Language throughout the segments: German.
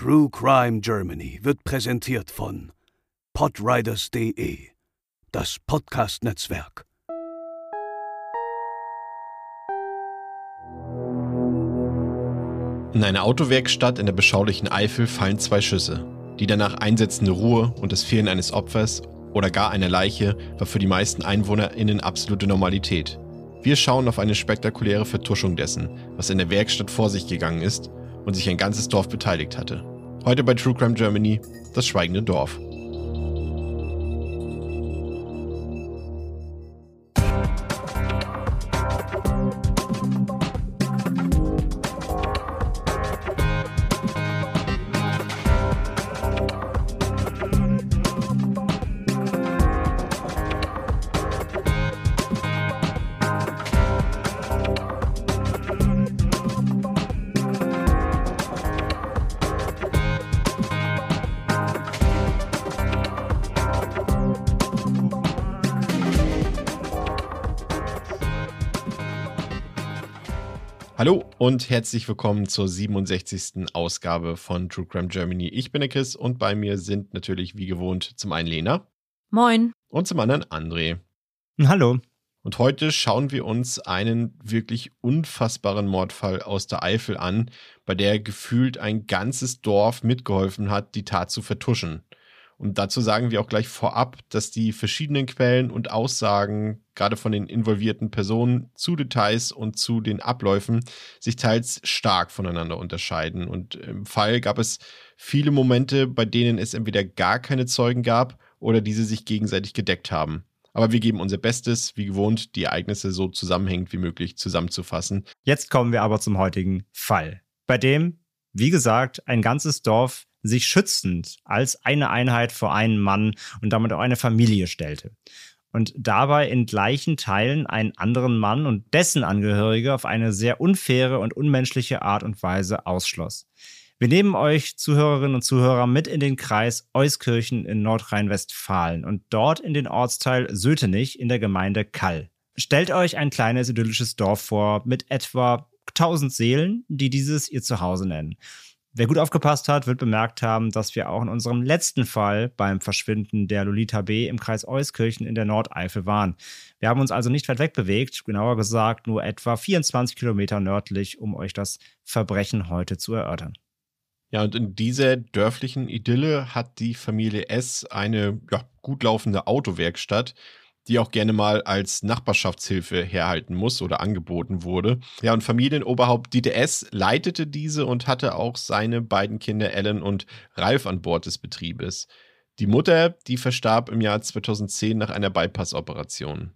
True Crime Germany wird präsentiert von podriders.de, das Podcast-Netzwerk. In einer Autowerkstatt in der beschaulichen Eifel fallen zwei Schüsse. Die danach einsetzende Ruhe und das Fehlen eines Opfers oder gar einer Leiche war für die meisten EinwohnerInnen absolute Normalität. Wir schauen auf eine spektakuläre Vertuschung dessen, was in der Werkstatt vor sich gegangen ist und sich ein ganzes Dorf beteiligt hatte. Heute bei True Crime Germany, das schweigende Dorf. Hallo und herzlich willkommen zur 67. Ausgabe von True Crime Germany. Ich bin der Chris und bei mir sind natürlich wie gewohnt zum einen Lena. Moin. Und zum anderen André. Hallo. Und heute schauen wir uns einen wirklich unfassbaren Mordfall aus der Eifel an, bei der gefühlt ein ganzes Dorf mitgeholfen hat, die Tat zu vertuschen. Und dazu sagen wir auch gleich vorab, dass die verschiedenen Quellen und Aussagen, gerade von den involvierten Personen, zu Details und zu den Abläufen sich teils stark voneinander unterscheiden. Und im Fall gab es viele Momente, bei denen es entweder gar keine Zeugen gab oder diese sich gegenseitig gedeckt haben. Aber wir geben unser Bestes, wie gewohnt, die Ereignisse so zusammenhängend wie möglich zusammenzufassen. Jetzt kommen wir aber zum heutigen Fall, bei dem, wie gesagt, ein ganzes Dorf sich schützend als eine Einheit vor einen Mann und damit auch eine Familie stellte. Und dabei in gleichen Teilen einen anderen Mann und dessen Angehörige auf eine sehr unfaire und unmenschliche Art und Weise ausschloss. Wir nehmen euch Zuhörerinnen und Zuhörer mit in den Kreis Euskirchen in Nordrhein-Westfalen und dort in den Ortsteil Sötenich in der Gemeinde Kall. Stellt euch ein kleines idyllisches Dorf vor mit etwa 1000 Seelen, die dieses ihr Zuhause nennen. Wer gut aufgepasst hat, wird bemerkt haben, dass wir auch in unserem letzten Fall beim Verschwinden der Lolita B im Kreis Euskirchen in der Nordeifel waren. Wir haben uns also nicht weit weg bewegt, genauer gesagt nur etwa 24 Kilometer nördlich, um euch das Verbrechen heute zu erörtern. Ja, und in dieser dörflichen Idylle hat die Familie S eine ja, gut laufende Autowerkstatt, die auch gerne mal als Nachbarschaftshilfe herhalten muss oder angeboten wurde. Ja, und Familienoberhaupt Dieter S. leitete diese und hatte auch seine beiden Kinder Ellen und Ralf an Bord des Betriebes. Die Mutter, die verstarb im Jahr 2010 nach einer Bypass-Operation.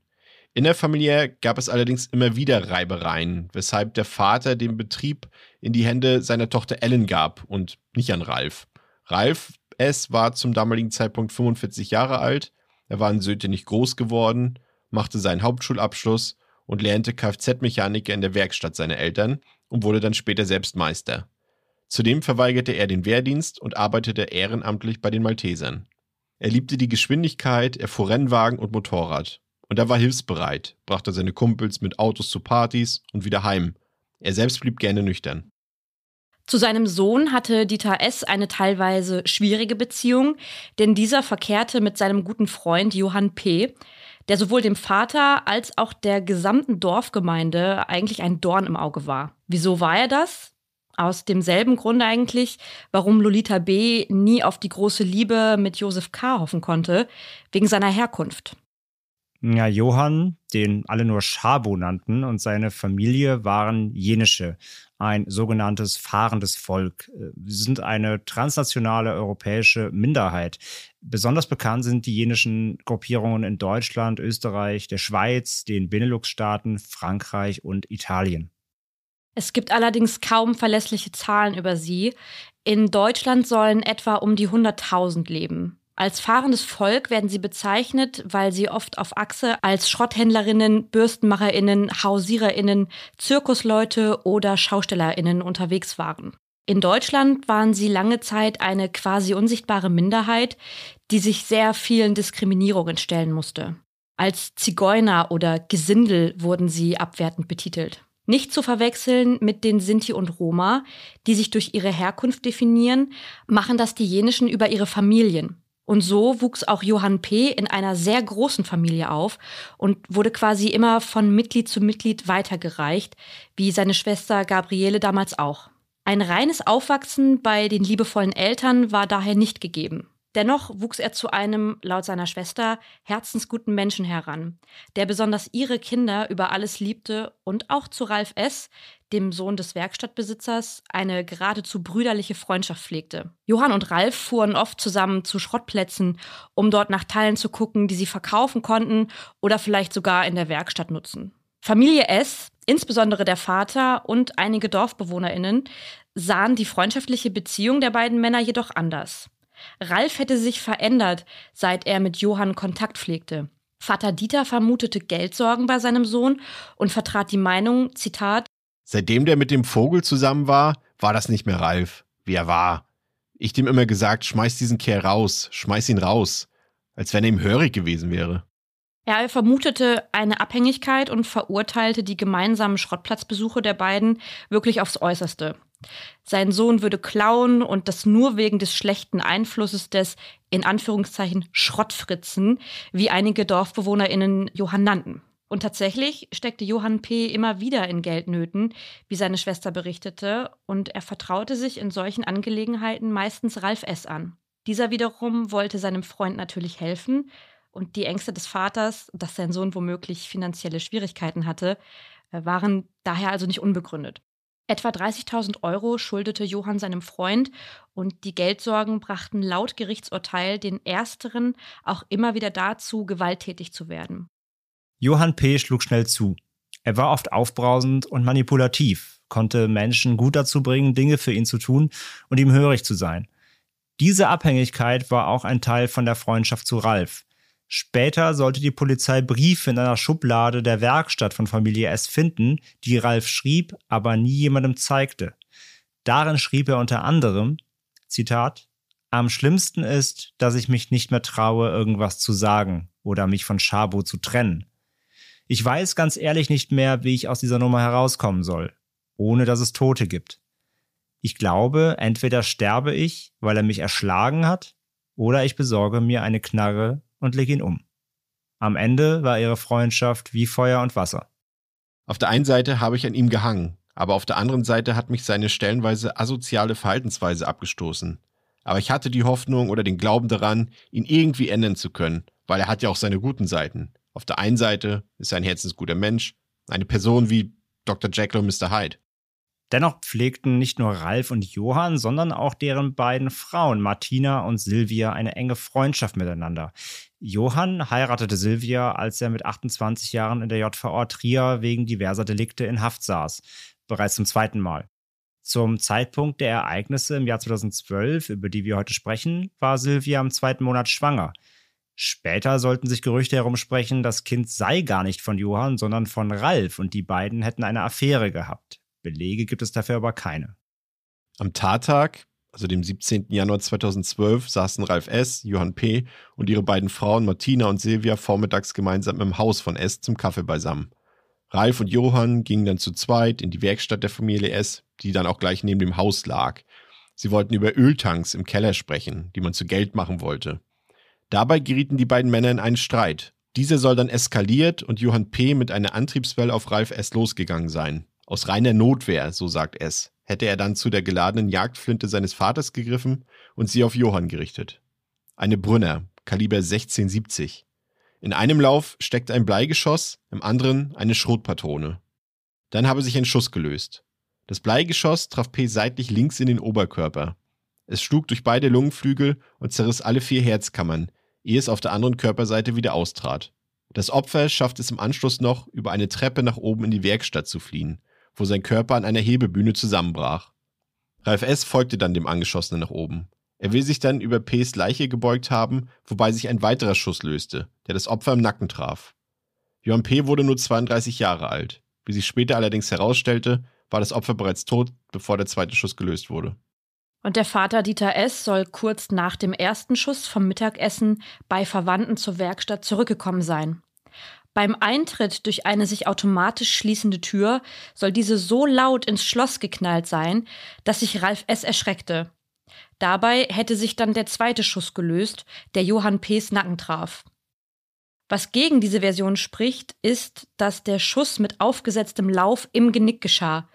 In der Familie gab es allerdings immer wieder Reibereien, weshalb der Vater den Betrieb in die Hände seiner Tochter Ellen gab und nicht an Ralf. Ralf S. war zum damaligen Zeitpunkt 45 Jahre alt er war in Söte nicht groß geworden, machte seinen Hauptschulabschluss und lernte Kfz-Mechaniker in der Werkstatt seiner Eltern und wurde dann später selbst Meister. Zudem verweigerte er den Wehrdienst und arbeitete ehrenamtlich bei den Maltesern. Er liebte die Geschwindigkeit, er fuhr Rennwagen und Motorrad. Und er war hilfsbereit, brachte seine Kumpels mit Autos zu Partys und wieder heim. Er selbst blieb gerne nüchtern. Zu seinem Sohn hatte Dieter S. eine teilweise schwierige Beziehung, denn dieser verkehrte mit seinem guten Freund Johann P., der sowohl dem Vater als auch der gesamten Dorfgemeinde eigentlich ein Dorn im Auge war. Wieso war er das? Aus demselben Grunde eigentlich, warum Lolita B. nie auf die große Liebe mit Josef K. hoffen konnte, wegen seiner Herkunft. Ja, Johann, den alle nur Schabo nannten, und seine Familie waren jenische, ein sogenanntes fahrendes Volk. Sie sind eine transnationale europäische Minderheit. Besonders bekannt sind die jenischen Gruppierungen in Deutschland, Österreich, der Schweiz, den Benelux-Staaten, Frankreich und Italien. Es gibt allerdings kaum verlässliche Zahlen über sie. In Deutschland sollen etwa um die 100.000 leben. Als fahrendes Volk werden sie bezeichnet, weil sie oft auf Achse als Schrotthändlerinnen, Bürstenmacherinnen, Hausiererinnen, Zirkusleute oder Schaustellerinnen unterwegs waren. In Deutschland waren sie lange Zeit eine quasi unsichtbare Minderheit, die sich sehr vielen Diskriminierungen stellen musste. Als Zigeuner oder Gesindel wurden sie abwertend betitelt. Nicht zu verwechseln mit den Sinti und Roma, die sich durch ihre Herkunft definieren, machen das die Jenischen über ihre Familien. Und so wuchs auch Johann P. in einer sehr großen Familie auf und wurde quasi immer von Mitglied zu Mitglied weitergereicht, wie seine Schwester Gabriele damals auch. Ein reines Aufwachsen bei den liebevollen Eltern war daher nicht gegeben. Dennoch wuchs er zu einem, laut seiner Schwester, herzensguten Menschen heran, der besonders ihre Kinder über alles liebte und auch zu Ralf S., dem Sohn des Werkstattbesitzers, eine geradezu brüderliche Freundschaft pflegte. Johann und Ralf fuhren oft zusammen zu Schrottplätzen, um dort nach Teilen zu gucken, die sie verkaufen konnten oder vielleicht sogar in der Werkstatt nutzen. Familie S, insbesondere der Vater und einige DorfbewohnerInnen, sahen die freundschaftliche Beziehung der beiden Männer jedoch anders. Ralf hätte sich verändert, seit er mit Johann Kontakt pflegte. Vater Dieter vermutete Geldsorgen bei seinem Sohn und vertrat die Meinung, Zitat, Seitdem der mit dem Vogel zusammen war, war das nicht mehr Ralf, wie er war. Ich dem immer gesagt, schmeiß diesen Kerl raus, schmeiß ihn raus, als wenn er ihm hörig gewesen wäre. Er vermutete eine Abhängigkeit und verurteilte die gemeinsamen Schrottplatzbesuche der beiden wirklich aufs Äußerste. Sein Sohn würde klauen und das nur wegen des schlechten Einflusses des, in Anführungszeichen, Schrottfritzen, wie einige DorfbewohnerInnen Johann nannten. Und tatsächlich steckte Johann P. immer wieder in Geldnöten, wie seine Schwester berichtete, und er vertraute sich in solchen Angelegenheiten meistens Ralf S. an. Dieser wiederum wollte seinem Freund natürlich helfen, und die Ängste des Vaters, dass sein Sohn womöglich finanzielle Schwierigkeiten hatte, äh, waren daher also nicht unbegründet. Etwa 30.000 Euro schuldete Johann seinem Freund und die Geldsorgen brachten laut Gerichtsurteil den Ersteren auch immer wieder dazu, gewalttätig zu werden. Johann P. schlug schnell zu. Er war oft aufbrausend und manipulativ, konnte Menschen gut dazu bringen, Dinge für ihn zu tun und ihm hörig zu sein. Diese Abhängigkeit war auch ein Teil von der Freundschaft zu Ralf. Später sollte die Polizei Briefe in einer Schublade der Werkstatt von Familie S finden, die Ralf schrieb, aber nie jemandem zeigte. Darin schrieb er unter anderem, Zitat, Am schlimmsten ist, dass ich mich nicht mehr traue, irgendwas zu sagen oder mich von Schabo zu trennen. Ich weiß ganz ehrlich nicht mehr, wie ich aus dieser Nummer herauskommen soll, ohne dass es Tote gibt. Ich glaube, entweder sterbe ich, weil er mich erschlagen hat, oder ich besorge mir eine Knarre und leg ihn um. Am Ende war ihre Freundschaft wie Feuer und Wasser. Auf der einen Seite habe ich an ihm gehangen, aber auf der anderen Seite hat mich seine stellenweise asoziale Verhaltensweise abgestoßen. Aber ich hatte die Hoffnung oder den Glauben daran, ihn irgendwie ändern zu können, weil er hat ja auch seine guten Seiten. Auf der einen Seite ist er ein herzensguter Mensch, eine Person wie Dr. Jekyll und Mr. Hyde. Dennoch pflegten nicht nur Ralf und Johann, sondern auch deren beiden Frauen Martina und Silvia eine enge Freundschaft miteinander. Johann heiratete Silvia, als er mit 28 Jahren in der JVA Trier wegen diverser Delikte in Haft saß, bereits zum zweiten Mal. Zum Zeitpunkt der Ereignisse im Jahr 2012, über die wir heute sprechen, war Silvia im zweiten Monat schwanger. Später sollten sich Gerüchte herumsprechen, das Kind sei gar nicht von Johann, sondern von Ralf und die beiden hätten eine Affäre gehabt. Belege gibt es dafür aber keine. Am Tattag, also dem 17. Januar 2012, saßen Ralf S., Johann P. und ihre beiden Frauen Martina und Silvia vormittags gemeinsam im Haus von S. zum Kaffee beisammen. Ralf und Johann gingen dann zu zweit in die Werkstatt der Familie S., die dann auch gleich neben dem Haus lag. Sie wollten über Öltanks im Keller sprechen, die man zu Geld machen wollte. Dabei gerieten die beiden Männer in einen Streit. Dieser soll dann eskaliert und Johann P. mit einer Antriebswelle auf Ralf S. losgegangen sein. Aus reiner Notwehr, so sagt es, hätte er dann zu der geladenen Jagdflinte seines Vaters gegriffen und sie auf Johann gerichtet. Eine Brünner, Kaliber 1670. In einem Lauf steckt ein Bleigeschoss, im anderen eine Schrotpatrone. Dann habe sich ein Schuss gelöst. Das Bleigeschoss traf P seitlich links in den Oberkörper. Es schlug durch beide Lungenflügel und zerriss alle vier Herzkammern, ehe es auf der anderen Körperseite wieder austrat. Das Opfer schafft es im Anschluss noch, über eine Treppe nach oben in die Werkstatt zu fliehen wo sein Körper an einer Hebebühne zusammenbrach. Ralf S. folgte dann dem Angeschossenen nach oben. Er will sich dann über P.s Leiche gebeugt haben, wobei sich ein weiterer Schuss löste, der das Opfer im Nacken traf. Johann P. wurde nur 32 Jahre alt. Wie sich später allerdings herausstellte, war das Opfer bereits tot, bevor der zweite Schuss gelöst wurde. Und der Vater Dieter S. soll kurz nach dem ersten Schuss vom Mittagessen bei Verwandten zur Werkstatt zurückgekommen sein. Beim Eintritt durch eine sich automatisch schließende Tür soll diese so laut ins Schloss geknallt sein, dass sich Ralf S. erschreckte. Dabei hätte sich dann der zweite Schuss gelöst, der Johann P.s Nacken traf. Was gegen diese Version spricht, ist, dass der Schuss mit aufgesetztem Lauf im Genick geschah,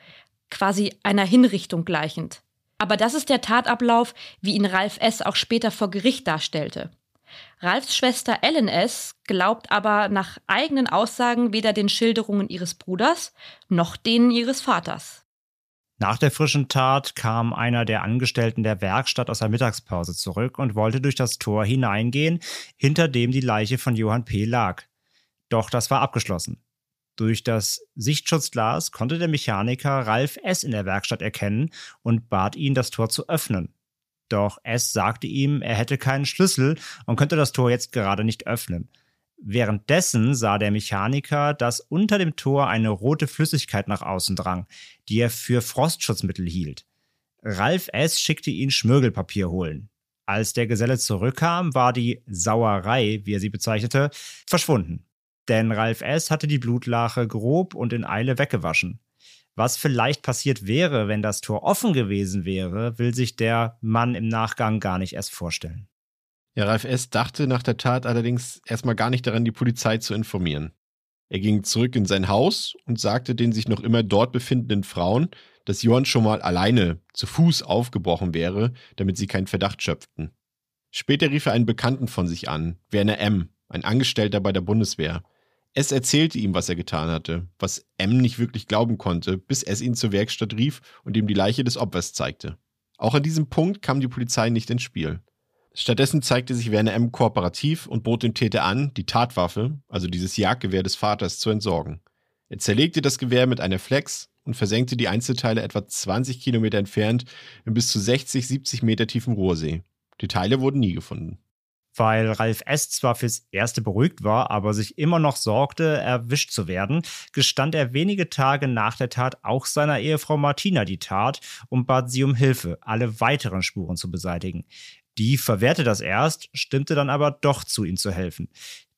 quasi einer Hinrichtung gleichend. Aber das ist der Tatablauf, wie ihn Ralf S. auch später vor Gericht darstellte. Ralfs Schwester Ellen S. glaubt aber nach eigenen Aussagen weder den Schilderungen ihres Bruders noch denen ihres Vaters. Nach der frischen Tat kam einer der Angestellten der Werkstatt aus der Mittagspause zurück und wollte durch das Tor hineingehen, hinter dem die Leiche von Johann P. lag. Doch das war abgeschlossen. Durch das Sichtschutzglas konnte der Mechaniker Ralf S. in der Werkstatt erkennen und bat ihn, das Tor zu öffnen. Doch S sagte ihm, er hätte keinen Schlüssel und könnte das Tor jetzt gerade nicht öffnen. Währenddessen sah der Mechaniker, dass unter dem Tor eine rote Flüssigkeit nach außen drang, die er für Frostschutzmittel hielt. Ralf S. schickte ihn Schmirgelpapier holen. Als der Geselle zurückkam, war die Sauerei, wie er sie bezeichnete, verschwunden. Denn Ralf S. hatte die Blutlache grob und in Eile weggewaschen. Was vielleicht passiert wäre, wenn das Tor offen gewesen wäre, will sich der Mann im Nachgang gar nicht erst vorstellen. Ja, Ralf S. dachte nach der Tat allerdings erstmal gar nicht daran, die Polizei zu informieren. Er ging zurück in sein Haus und sagte den sich noch immer dort befindenden Frauen, dass Johann schon mal alleine zu Fuß aufgebrochen wäre, damit sie keinen Verdacht schöpften. Später rief er einen Bekannten von sich an, Werner M., ein Angestellter bei der Bundeswehr, es erzählte ihm, was er getan hatte, was M nicht wirklich glauben konnte, bis es ihn zur Werkstatt rief und ihm die Leiche des Opfers zeigte. Auch an diesem Punkt kam die Polizei nicht ins Spiel. Stattdessen zeigte sich Werner M. kooperativ und bot dem Täter an, die Tatwaffe, also dieses Jagdgewehr des Vaters, zu entsorgen. Er zerlegte das Gewehr mit einer Flex und versenkte die Einzelteile etwa 20 Kilometer entfernt in bis zu 60, 70 Meter tiefen Ruhrsee. Die Teile wurden nie gefunden weil Ralf S. zwar fürs Erste beruhigt war, aber sich immer noch sorgte, erwischt zu werden, gestand er wenige Tage nach der Tat auch seiner Ehefrau Martina die Tat und bat sie um Hilfe, alle weiteren Spuren zu beseitigen. Die verwehrte das erst, stimmte dann aber doch zu, ihm zu helfen.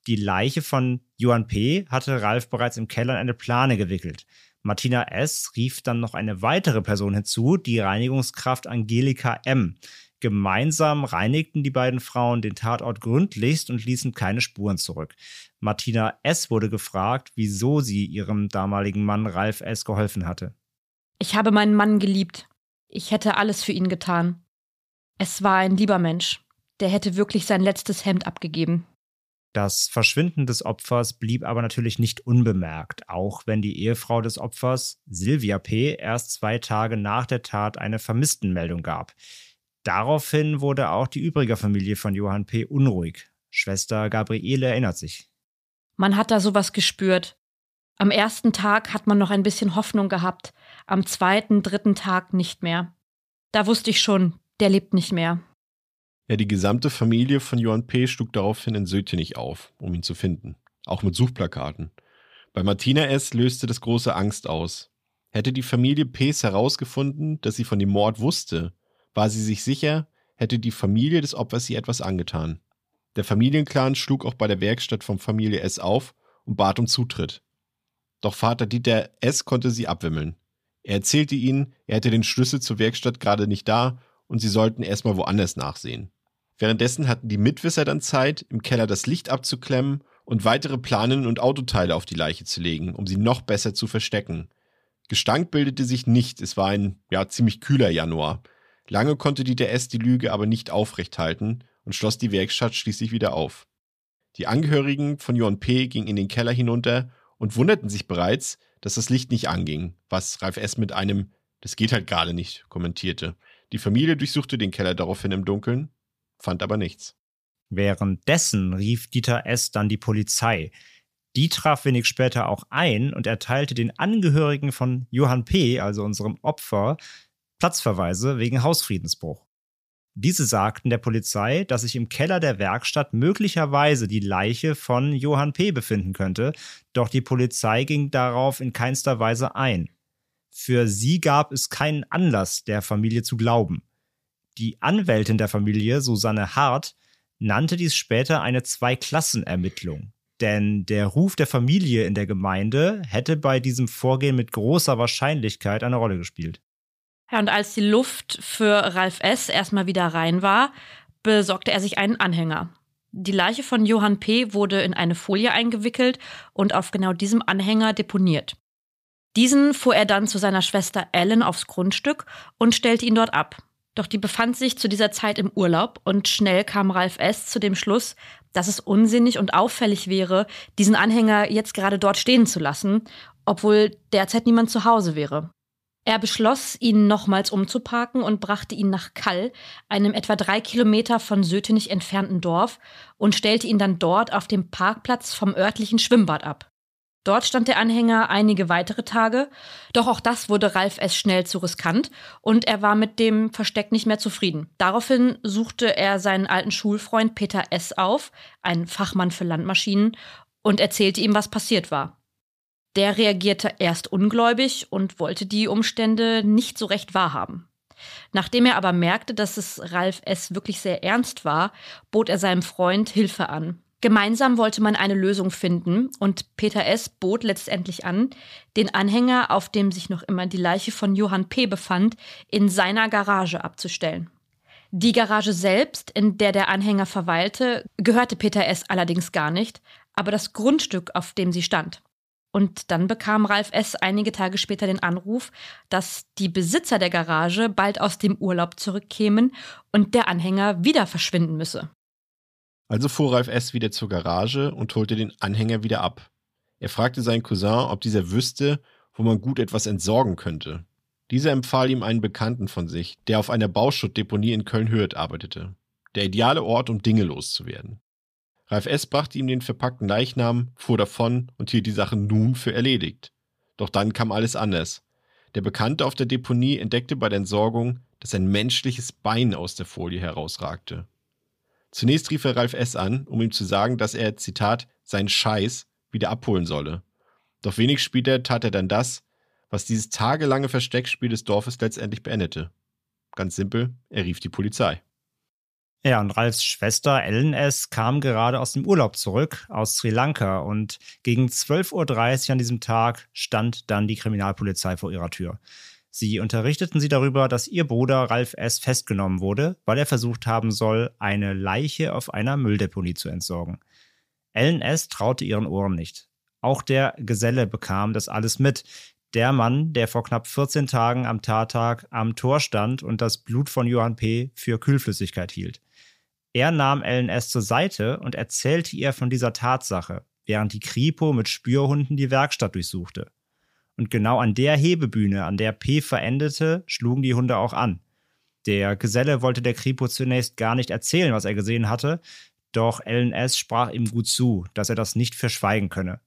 Die Leiche von Johann P. hatte Ralf bereits im Keller in eine Plane gewickelt. Martina S. rief dann noch eine weitere Person hinzu, die Reinigungskraft Angelika M. Gemeinsam reinigten die beiden Frauen den Tatort gründlichst und ließen keine Spuren zurück. Martina S. wurde gefragt, wieso sie ihrem damaligen Mann Ralf S. geholfen hatte. Ich habe meinen Mann geliebt. Ich hätte alles für ihn getan. Es war ein lieber Mensch. Der hätte wirklich sein letztes Hemd abgegeben. Das Verschwinden des Opfers blieb aber natürlich nicht unbemerkt, auch wenn die Ehefrau des Opfers, Silvia P., erst zwei Tage nach der Tat eine Vermisstenmeldung gab. Daraufhin wurde auch die übrige Familie von Johann P. unruhig. Schwester Gabriele erinnert sich. Man hat da sowas gespürt. Am ersten Tag hat man noch ein bisschen Hoffnung gehabt, am zweiten, dritten Tag nicht mehr. Da wusste ich schon, der lebt nicht mehr. Ja, die gesamte Familie von Johann P. schlug daraufhin in Sötenich auf, um ihn zu finden. Auch mit Suchplakaten. Bei Martina S. löste das große Angst aus. Hätte die Familie P.s herausgefunden, dass sie von dem Mord wusste, war sie sich sicher, hätte die Familie des Opfers ihr etwas angetan. Der Familienclan schlug auch bei der Werkstatt von Familie S auf und bat um Zutritt. Doch Vater Dieter S. konnte sie abwimmeln. Er erzählte ihnen, er hätte den Schlüssel zur Werkstatt gerade nicht da und sie sollten erstmal woanders nachsehen. Währenddessen hatten die Mitwisser dann Zeit, im Keller das Licht abzuklemmen und weitere Planen und Autoteile auf die Leiche zu legen, um sie noch besser zu verstecken. Gestank bildete sich nicht, es war ein ja ziemlich kühler Januar. Lange konnte Dieter S. die Lüge aber nicht aufrechthalten und schloss die Werkstatt schließlich wieder auf. Die Angehörigen von Johann P. gingen in den Keller hinunter und wunderten sich bereits, dass das Licht nicht anging, was Ralf S. mit einem Das geht halt gerade nicht kommentierte. Die Familie durchsuchte den Keller daraufhin im Dunkeln, fand aber nichts. Währenddessen rief Dieter S. dann die Polizei. Die traf wenig später auch ein und erteilte den Angehörigen von Johann P., also unserem Opfer, Platzverweise wegen Hausfriedensbruch. Diese sagten der Polizei, dass sich im Keller der Werkstatt möglicherweise die Leiche von Johann P. befinden könnte, doch die Polizei ging darauf in keinster Weise ein. Für sie gab es keinen Anlass, der Familie zu glauben. Die Anwältin der Familie, Susanne Hart, nannte dies später eine Zweiklassenermittlung. denn der Ruf der Familie in der Gemeinde hätte bei diesem Vorgehen mit großer Wahrscheinlichkeit eine Rolle gespielt. Ja, und als die Luft für Ralf S. erstmal wieder rein war, besorgte er sich einen Anhänger. Die Leiche von Johann P. wurde in eine Folie eingewickelt und auf genau diesem Anhänger deponiert. Diesen fuhr er dann zu seiner Schwester Ellen aufs Grundstück und stellte ihn dort ab. Doch die befand sich zu dieser Zeit im Urlaub und schnell kam Ralf S. zu dem Schluss, dass es unsinnig und auffällig wäre, diesen Anhänger jetzt gerade dort stehen zu lassen, obwohl derzeit niemand zu Hause wäre. Er beschloss, ihn nochmals umzuparken und brachte ihn nach Kall, einem etwa drei Kilometer von Sötenich entfernten Dorf, und stellte ihn dann dort auf dem Parkplatz vom örtlichen Schwimmbad ab. Dort stand der Anhänger einige weitere Tage, doch auch das wurde Ralf S. schnell zu riskant und er war mit dem Versteck nicht mehr zufrieden. Daraufhin suchte er seinen alten Schulfreund Peter S. auf, einen Fachmann für Landmaschinen, und erzählte ihm, was passiert war. Der reagierte erst ungläubig und wollte die Umstände nicht so recht wahrhaben. Nachdem er aber merkte, dass es Ralf S. wirklich sehr ernst war, bot er seinem Freund Hilfe an. Gemeinsam wollte man eine Lösung finden und Peter S. bot letztendlich an, den Anhänger, auf dem sich noch immer die Leiche von Johann P. befand, in seiner Garage abzustellen. Die Garage selbst, in der der Anhänger verweilte, gehörte Peter S. allerdings gar nicht, aber das Grundstück, auf dem sie stand. Und dann bekam Ralf S. einige Tage später den Anruf, dass die Besitzer der Garage bald aus dem Urlaub zurückkämen und der Anhänger wieder verschwinden müsse. Also fuhr Ralf S. wieder zur Garage und holte den Anhänger wieder ab. Er fragte seinen Cousin, ob dieser wüsste, wo man gut etwas entsorgen könnte. Dieser empfahl ihm einen Bekannten von sich, der auf einer Bauschuttdeponie in Köln-Hürth arbeitete. Der ideale Ort, um Dinge loszuwerden. Ralf S. brachte ihm den verpackten Leichnam, fuhr davon und hielt die Sache nun für erledigt. Doch dann kam alles anders. Der Bekannte auf der Deponie entdeckte bei der Entsorgung, dass ein menschliches Bein aus der Folie herausragte. Zunächst rief er Ralf S. an, um ihm zu sagen, dass er, Zitat, seinen Scheiß wieder abholen solle. Doch wenig später tat er dann das, was dieses tagelange Versteckspiel des Dorfes letztendlich beendete. Ganz simpel, er rief die Polizei. Ja, und Ralfs Schwester Ellen S. kam gerade aus dem Urlaub zurück aus Sri Lanka und gegen 12.30 Uhr an diesem Tag stand dann die Kriminalpolizei vor ihrer Tür. Sie unterrichteten sie darüber, dass ihr Bruder Ralf S. festgenommen wurde, weil er versucht haben soll, eine Leiche auf einer Mülldeponie zu entsorgen. Ellen S. traute ihren Ohren nicht. Auch der Geselle bekam das alles mit. Der Mann, der vor knapp 14 Tagen am Tattag am Tor stand und das Blut von Johann P. für Kühlflüssigkeit hielt. Er nahm Ellen S. zur Seite und erzählte ihr von dieser Tatsache, während die Kripo mit Spürhunden die Werkstatt durchsuchte. Und genau an der Hebebühne, an der P verendete, schlugen die Hunde auch an. Der Geselle wollte der Kripo zunächst gar nicht erzählen, was er gesehen hatte, doch Ellen S. sprach ihm gut zu, dass er das nicht verschweigen könne.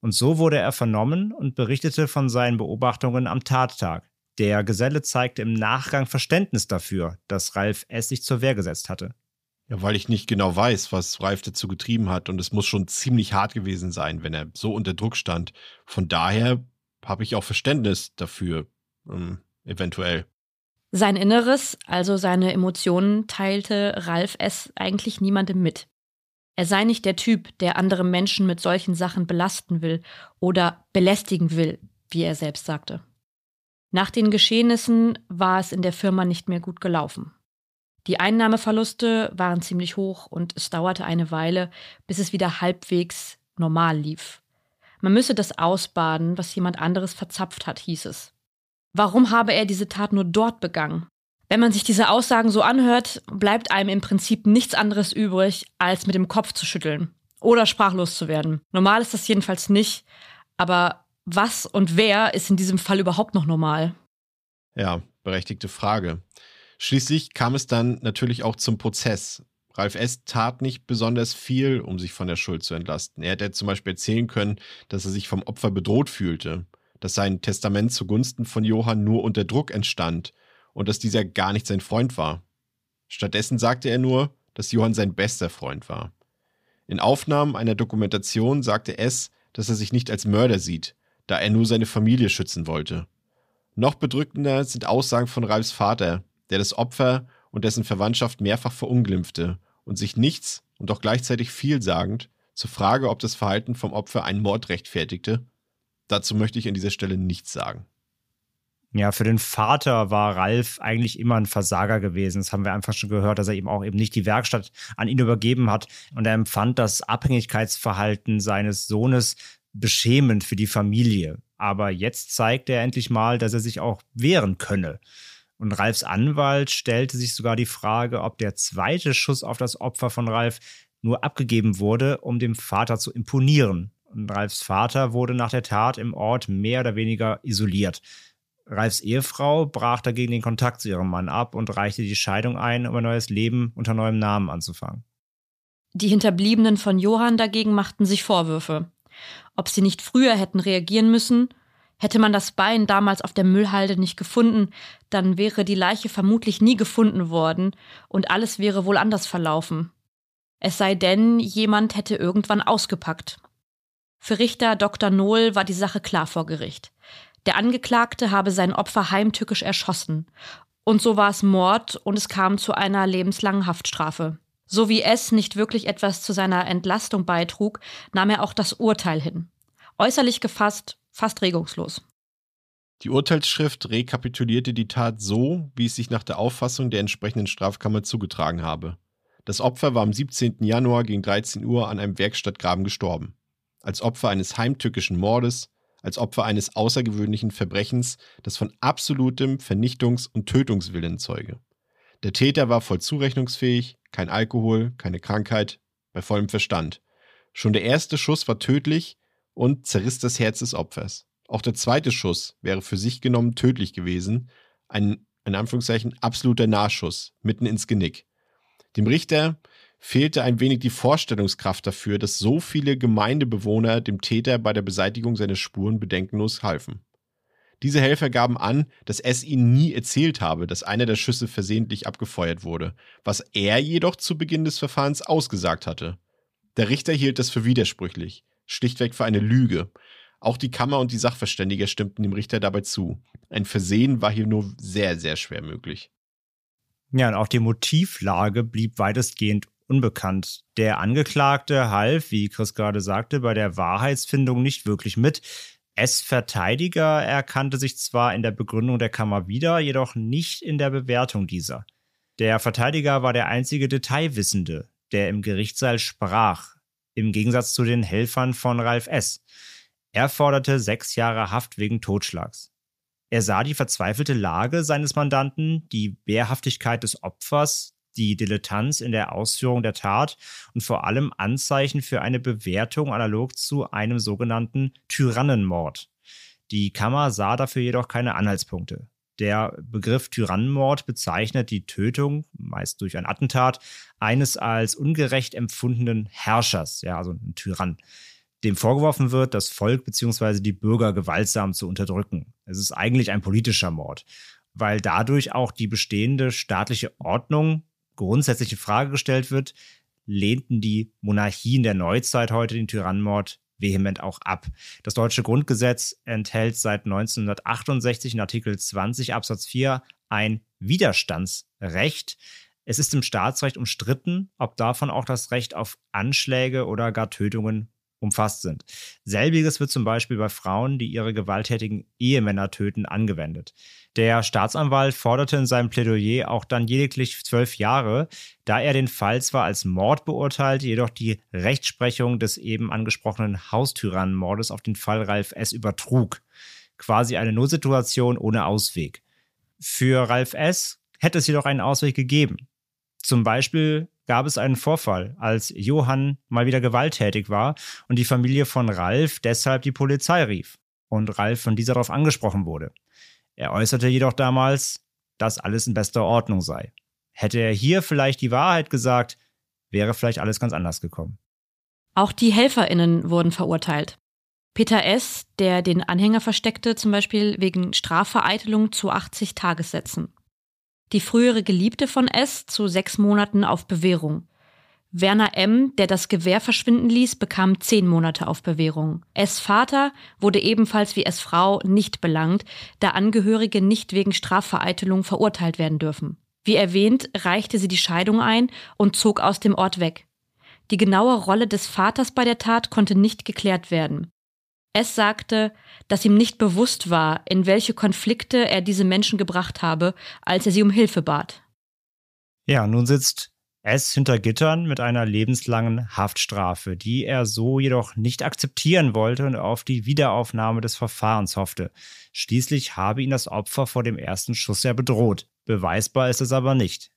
Und so wurde er vernommen und berichtete von seinen Beobachtungen am Tattag. Der Geselle zeigte im Nachgang Verständnis dafür, dass Ralf S. sich zur Wehr gesetzt hatte. Ja, weil ich nicht genau weiß, was Ralf dazu getrieben hat. Und es muss schon ziemlich hart gewesen sein, wenn er so unter Druck stand. Von daher habe ich auch Verständnis dafür, ähm, eventuell. Sein Inneres, also seine Emotionen, teilte Ralf S. eigentlich niemandem mit. Er sei nicht der Typ, der andere Menschen mit solchen Sachen belasten will oder belästigen will, wie er selbst sagte. Nach den Geschehnissen war es in der Firma nicht mehr gut gelaufen. Die Einnahmeverluste waren ziemlich hoch und es dauerte eine Weile, bis es wieder halbwegs normal lief. Man müsse das ausbaden, was jemand anderes verzapft hat, hieß es. Warum habe er diese Tat nur dort begangen? Wenn man sich diese Aussagen so anhört, bleibt einem im Prinzip nichts anderes übrig, als mit dem Kopf zu schütteln oder sprachlos zu werden. Normal ist das jedenfalls nicht, aber was und wer ist in diesem Fall überhaupt noch normal? Ja, berechtigte Frage. Schließlich kam es dann natürlich auch zum Prozess. Ralf S. tat nicht besonders viel, um sich von der Schuld zu entlasten. Er hätte zum Beispiel erzählen können, dass er sich vom Opfer bedroht fühlte, dass sein Testament zugunsten von Johann nur unter Druck entstand und dass dieser gar nicht sein Freund war. Stattdessen sagte er nur, dass Johann sein bester Freund war. In Aufnahmen einer Dokumentation sagte S., dass er sich nicht als Mörder sieht, da er nur seine Familie schützen wollte. Noch bedrückender sind Aussagen von Ralfs Vater, der das Opfer und dessen Verwandtschaft mehrfach verunglimpfte und sich nichts und doch gleichzeitig vielsagend Zur Frage, ob das Verhalten vom Opfer einen Mord rechtfertigte, dazu möchte ich an dieser Stelle nichts sagen. Ja, für den Vater war Ralf eigentlich immer ein Versager gewesen. Das haben wir einfach schon gehört, dass er eben auch eben nicht die Werkstatt an ihn übergeben hat. Und er empfand das Abhängigkeitsverhalten seines Sohnes beschämend für die Familie. Aber jetzt zeigt er endlich mal, dass er sich auch wehren könne. Und Ralfs Anwalt stellte sich sogar die Frage, ob der zweite Schuss auf das Opfer von Ralf nur abgegeben wurde, um dem Vater zu imponieren. Und Ralfs Vater wurde nach der Tat im Ort mehr oder weniger isoliert. Ralfs Ehefrau brach dagegen den Kontakt zu ihrem Mann ab und reichte die Scheidung ein, um ein neues Leben unter neuem Namen anzufangen. Die Hinterbliebenen von Johann dagegen machten sich Vorwürfe. Ob sie nicht früher hätten reagieren müssen, hätte man das Bein damals auf der Müllhalde nicht gefunden, dann wäre die Leiche vermutlich nie gefunden worden und alles wäre wohl anders verlaufen. Es sei denn, jemand hätte irgendwann ausgepackt. Für Richter Dr. Nohl war die Sache klar vor Gericht. Der Angeklagte habe sein Opfer heimtückisch erschossen. Und so war es Mord und es kam zu einer lebenslangen Haftstrafe. So wie es nicht wirklich etwas zu seiner Entlastung beitrug, nahm er auch das Urteil hin. Äußerlich gefasst, fast regungslos. Die Urteilsschrift rekapitulierte die Tat so, wie es sich nach der Auffassung der entsprechenden Strafkammer zugetragen habe. Das Opfer war am 17. Januar gegen 13 Uhr an einem Werkstattgraben gestorben. Als Opfer eines heimtückischen Mordes, als Opfer eines außergewöhnlichen Verbrechens, das von absolutem Vernichtungs- und Tötungswillen zeuge. Der Täter war voll zurechnungsfähig, kein Alkohol, keine Krankheit, bei vollem Verstand. Schon der erste Schuss war tödlich und zerriss das Herz des Opfers. Auch der zweite Schuss wäre für sich genommen tödlich gewesen, ein in Anführungszeichen absoluter Nahschuss mitten ins Genick. Dem Richter fehlte ein wenig die Vorstellungskraft dafür, dass so viele Gemeindebewohner dem Täter bei der Beseitigung seiner Spuren bedenkenlos halfen. Diese Helfer gaben an, dass es ihnen nie erzählt habe, dass einer der Schüsse versehentlich abgefeuert wurde, was er jedoch zu Beginn des Verfahrens ausgesagt hatte. Der Richter hielt das für widersprüchlich, schlichtweg für eine Lüge. Auch die Kammer und die Sachverständiger stimmten dem Richter dabei zu. Ein Versehen war hier nur sehr, sehr schwer möglich. Ja, und auch die Motivlage blieb weitestgehend unbekannt. Der Angeklagte half, wie Chris gerade sagte, bei der Wahrheitsfindung nicht wirklich mit. S-Verteidiger erkannte sich zwar in der Begründung der Kammer wieder, jedoch nicht in der Bewertung dieser. Der Verteidiger war der einzige Detailwissende, der im Gerichtssaal sprach, im Gegensatz zu den Helfern von Ralf S. Er forderte sechs Jahre Haft wegen Totschlags. Er sah die verzweifelte Lage seines Mandanten, die Wehrhaftigkeit des Opfers, die Dilettanz in der Ausführung der Tat und vor allem Anzeichen für eine Bewertung analog zu einem sogenannten Tyrannenmord. Die Kammer sah dafür jedoch keine Anhaltspunkte. Der Begriff Tyrannenmord bezeichnet die Tötung, meist durch ein Attentat, eines als ungerecht empfundenen Herrschers, ja, also ein Tyrann, dem vorgeworfen wird, das Volk bzw. die Bürger gewaltsam zu unterdrücken. Es ist eigentlich ein politischer Mord, weil dadurch auch die bestehende staatliche Ordnung grundsätzliche Frage gestellt wird, lehnten die Monarchien der Neuzeit heute den Tyrannenmord vehement auch ab. Das deutsche Grundgesetz enthält seit 1968 in Artikel 20 Absatz 4 ein Widerstandsrecht. Es ist im Staatsrecht umstritten, ob davon auch das Recht auf Anschläge oder gar Tötungen umfasst sind. Selbiges wird zum Beispiel bei Frauen, die ihre gewalttätigen Ehemänner töten, angewendet. Der Staatsanwalt forderte in seinem Plädoyer auch dann lediglich zwölf Jahre, da er den Fall zwar als Mord beurteilt, jedoch die Rechtsprechung des eben angesprochenen Haustyrannenmordes auf den Fall Ralf S. übertrug. Quasi eine Notsituation ohne Ausweg. Für Ralf S. hätte es jedoch einen Ausweg gegeben. Zum Beispiel gab es einen Vorfall, als Johann mal wieder gewalttätig war und die Familie von Ralf deshalb die Polizei rief und Ralf von dieser darauf angesprochen wurde. Er äußerte jedoch damals, dass alles in bester Ordnung sei. Hätte er hier vielleicht die Wahrheit gesagt, wäre vielleicht alles ganz anders gekommen. Auch die HelferInnen wurden verurteilt. Peter S., der den Anhänger versteckte, zum Beispiel wegen Strafvereitelung zu 80 Tagessätzen die frühere Geliebte von S zu sechs Monaten auf Bewährung. Werner M., der das Gewehr verschwinden ließ, bekam zehn Monate auf Bewährung. S. Vater wurde ebenfalls wie S. Frau nicht belangt, da Angehörige nicht wegen Strafvereitelung verurteilt werden dürfen. Wie erwähnt, reichte sie die Scheidung ein und zog aus dem Ort weg. Die genaue Rolle des Vaters bei der Tat konnte nicht geklärt werden. Es sagte, dass ihm nicht bewusst war, in welche Konflikte er diese Menschen gebracht habe, als er sie um Hilfe bat. Ja, nun sitzt S hinter Gittern mit einer lebenslangen Haftstrafe, die er so jedoch nicht akzeptieren wollte und auf die Wiederaufnahme des Verfahrens hoffte. Schließlich habe ihn das Opfer vor dem ersten Schuss ja bedroht. Beweisbar ist es aber nicht.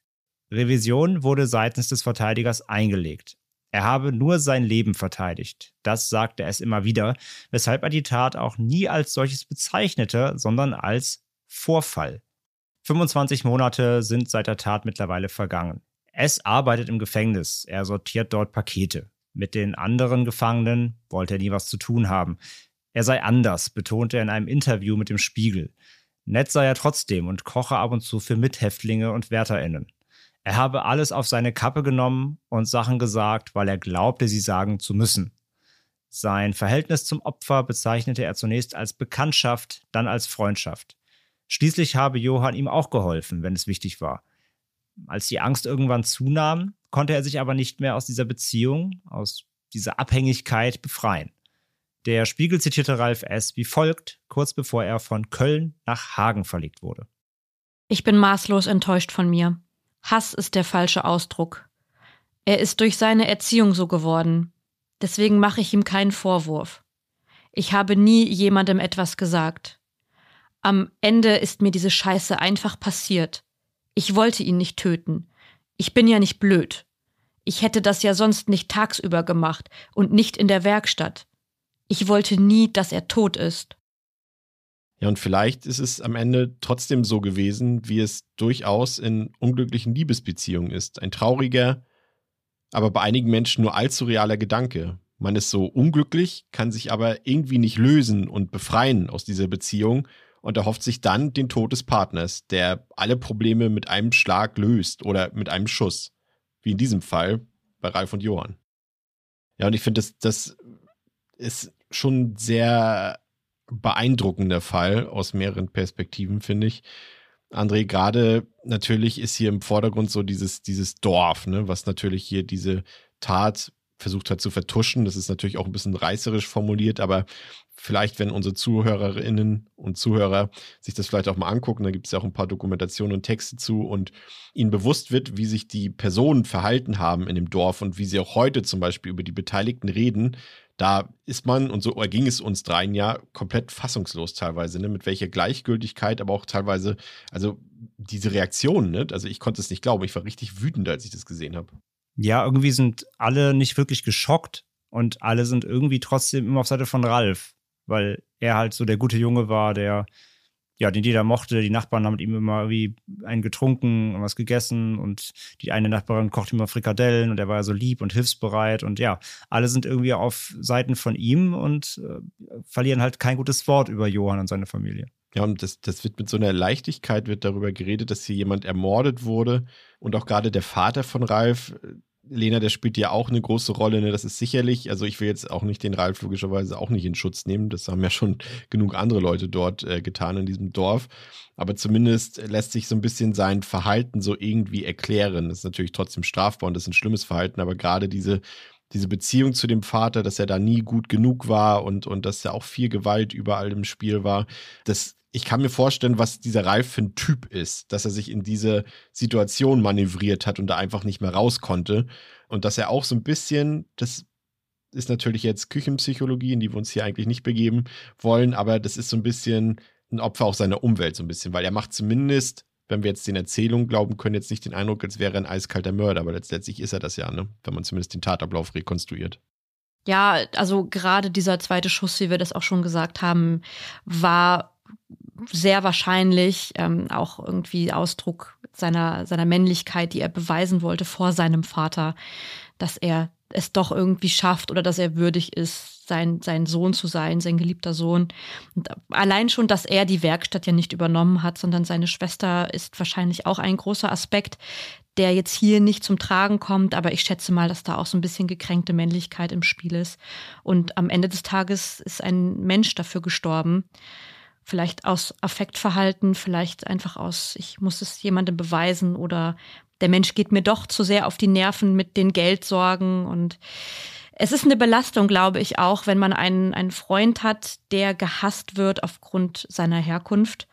Revision wurde seitens des Verteidigers eingelegt. Er habe nur sein Leben verteidigt. Das sagte es immer wieder, weshalb er die Tat auch nie als solches bezeichnete, sondern als Vorfall. 25 Monate sind seit der Tat mittlerweile vergangen. S arbeitet im Gefängnis. Er sortiert dort Pakete. Mit den anderen Gefangenen wollte er nie was zu tun haben. Er sei anders, betonte er in einem Interview mit dem Spiegel. Nett sei er trotzdem und koche ab und zu für Mithäftlinge und WärterInnen. Er habe alles auf seine Kappe genommen und Sachen gesagt, weil er glaubte, sie sagen zu müssen. Sein Verhältnis zum Opfer bezeichnete er zunächst als Bekanntschaft, dann als Freundschaft. Schließlich habe Johann ihm auch geholfen, wenn es wichtig war. Als die Angst irgendwann zunahm, konnte er sich aber nicht mehr aus dieser Beziehung, aus dieser Abhängigkeit befreien. Der Spiegel zitierte Ralf S. wie folgt, kurz bevor er von Köln nach Hagen verlegt wurde. Ich bin maßlos enttäuscht von mir. Hass ist der falsche Ausdruck. Er ist durch seine Erziehung so geworden. Deswegen mache ich ihm keinen Vorwurf. Ich habe nie jemandem etwas gesagt. Am Ende ist mir diese Scheiße einfach passiert. Ich wollte ihn nicht töten. Ich bin ja nicht blöd. Ich hätte das ja sonst nicht tagsüber gemacht und nicht in der Werkstatt. Ich wollte nie, dass er tot ist. Ja, und vielleicht ist es am Ende trotzdem so gewesen, wie es durchaus in unglücklichen Liebesbeziehungen ist. Ein trauriger, aber bei einigen Menschen nur allzu realer Gedanke. Man ist so unglücklich, kann sich aber irgendwie nicht lösen und befreien aus dieser Beziehung und erhofft sich dann den Tod des Partners, der alle Probleme mit einem Schlag löst oder mit einem Schuss. Wie in diesem Fall bei Ralf und Johann. Ja, und ich finde, das, das ist schon sehr beeindruckender Fall aus mehreren Perspektiven, finde ich. André, gerade natürlich ist hier im Vordergrund so dieses, dieses Dorf, ne, was natürlich hier diese Tat versucht hat zu vertuschen. Das ist natürlich auch ein bisschen reißerisch formuliert, aber vielleicht, wenn unsere Zuhörerinnen und Zuhörer sich das vielleicht auch mal angucken, da gibt es ja auch ein paar Dokumentationen und Texte zu und ihnen bewusst wird, wie sich die Personen verhalten haben in dem Dorf und wie sie auch heute zum Beispiel über die Beteiligten reden, da ist man, und so erging es uns dreien ja, komplett fassungslos teilweise, ne? mit welcher Gleichgültigkeit, aber auch teilweise, also diese Reaktionen, ne? also ich konnte es nicht glauben, ich war richtig wütend, als ich das gesehen habe. Ja, irgendwie sind alle nicht wirklich geschockt und alle sind irgendwie trotzdem immer auf Seite von Ralf, weil er halt so der gute Junge war, der ja, den jeder mochte. Die Nachbarn haben mit ihm immer wie einen getrunken und was gegessen und die eine Nachbarin kocht immer Frikadellen und er war so lieb und hilfsbereit und ja, alle sind irgendwie auf Seiten von ihm und äh, verlieren halt kein gutes Wort über Johann und seine Familie. Ja, und das, das wird mit so einer Leichtigkeit wird darüber geredet, dass hier jemand ermordet wurde und auch gerade der Vater von Ralf, Lena, der spielt ja auch eine große Rolle. Ne? Das ist sicherlich, also ich will jetzt auch nicht den Ralf logischerweise auch nicht in Schutz nehmen. Das haben ja schon genug andere Leute dort äh, getan in diesem Dorf. Aber zumindest lässt sich so ein bisschen sein Verhalten so irgendwie erklären. Das ist natürlich trotzdem strafbar und das ist ein schlimmes Verhalten, aber gerade diese, diese Beziehung zu dem Vater, dass er da nie gut genug war und, und dass ja auch viel Gewalt überall im Spiel war, das ich kann mir vorstellen, was dieser Ralf für ein Typ ist, dass er sich in diese Situation manövriert hat und da einfach nicht mehr raus konnte. Und dass er auch so ein bisschen, das ist natürlich jetzt Küchenpsychologie, in die wir uns hier eigentlich nicht begeben wollen, aber das ist so ein bisschen ein Opfer auch seiner Umwelt, so ein bisschen, weil er macht zumindest, wenn wir jetzt den Erzählungen glauben können, jetzt nicht den Eindruck, als wäre er ein eiskalter Mörder, aber letztendlich ist er das ja, ne? wenn man zumindest den Tatablauf rekonstruiert. Ja, also gerade dieser zweite Schuss, wie wir das auch schon gesagt haben, war sehr wahrscheinlich ähm, auch irgendwie Ausdruck seiner, seiner Männlichkeit, die er beweisen wollte vor seinem Vater, dass er es doch irgendwie schafft oder dass er würdig ist, sein, sein Sohn zu sein, sein geliebter Sohn. Und allein schon, dass er die Werkstatt ja nicht übernommen hat, sondern seine Schwester ist wahrscheinlich auch ein großer Aspekt, der jetzt hier nicht zum Tragen kommt, aber ich schätze mal, dass da auch so ein bisschen gekränkte Männlichkeit im Spiel ist. Und am Ende des Tages ist ein Mensch dafür gestorben. Vielleicht aus Affektverhalten, vielleicht einfach aus, ich muss es jemandem beweisen oder der Mensch geht mir doch zu sehr auf die Nerven mit den Geldsorgen und es ist eine Belastung, glaube ich, auch, wenn man einen, einen Freund hat, der gehasst wird aufgrund seiner Herkunft.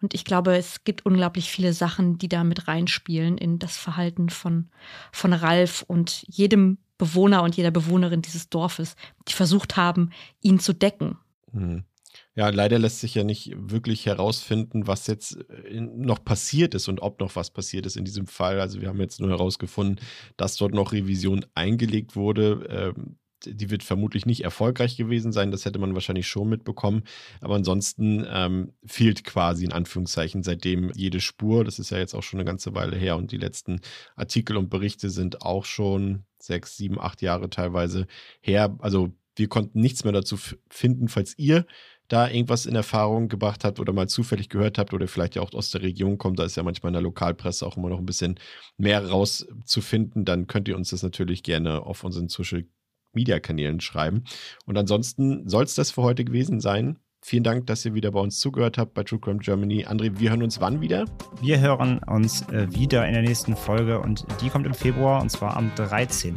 Und ich glaube, es gibt unglaublich viele Sachen, die da mit reinspielen in das Verhalten von, von Ralf und jedem Bewohner und jeder Bewohnerin dieses Dorfes, die versucht haben, ihn zu decken. Hm. Ja, leider lässt sich ja nicht wirklich herausfinden, was jetzt äh, noch passiert ist und ob noch was passiert ist in diesem Fall. Also wir haben jetzt nur herausgefunden, dass dort noch Revision eingelegt wurde. Ähm, die wird vermutlich nicht erfolgreich gewesen sein. Das hätte man wahrscheinlich schon mitbekommen. Aber ansonsten ähm, fehlt quasi in Anführungszeichen seitdem jede Spur. Das ist ja jetzt auch schon eine ganze Weile her und die letzten Artikel und Berichte sind auch schon sechs, sieben, acht Jahre teilweise her. Also wir konnten nichts mehr dazu finden, falls ihr da irgendwas in Erfahrung gebracht habt oder mal zufällig gehört habt oder vielleicht ja auch aus der Region kommt, da ist ja manchmal in der Lokalpresse auch immer noch ein bisschen mehr rauszufinden, dann könnt ihr uns das natürlich gerne auf unseren Social Media Kanälen schreiben. Und ansonsten soll es das für heute gewesen sein. Vielen Dank, dass ihr wieder bei uns zugehört habt bei True Crime Germany. André, wir hören uns wann wieder? Wir hören uns äh, wieder in der nächsten Folge und die kommt im Februar und zwar am 13.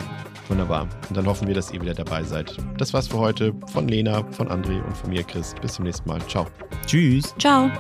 Wunderbar. Und dann hoffen wir, dass ihr wieder dabei seid. Das war's für heute von Lena, von André und von mir, Chris. Bis zum nächsten Mal. Ciao. Tschüss. Ciao.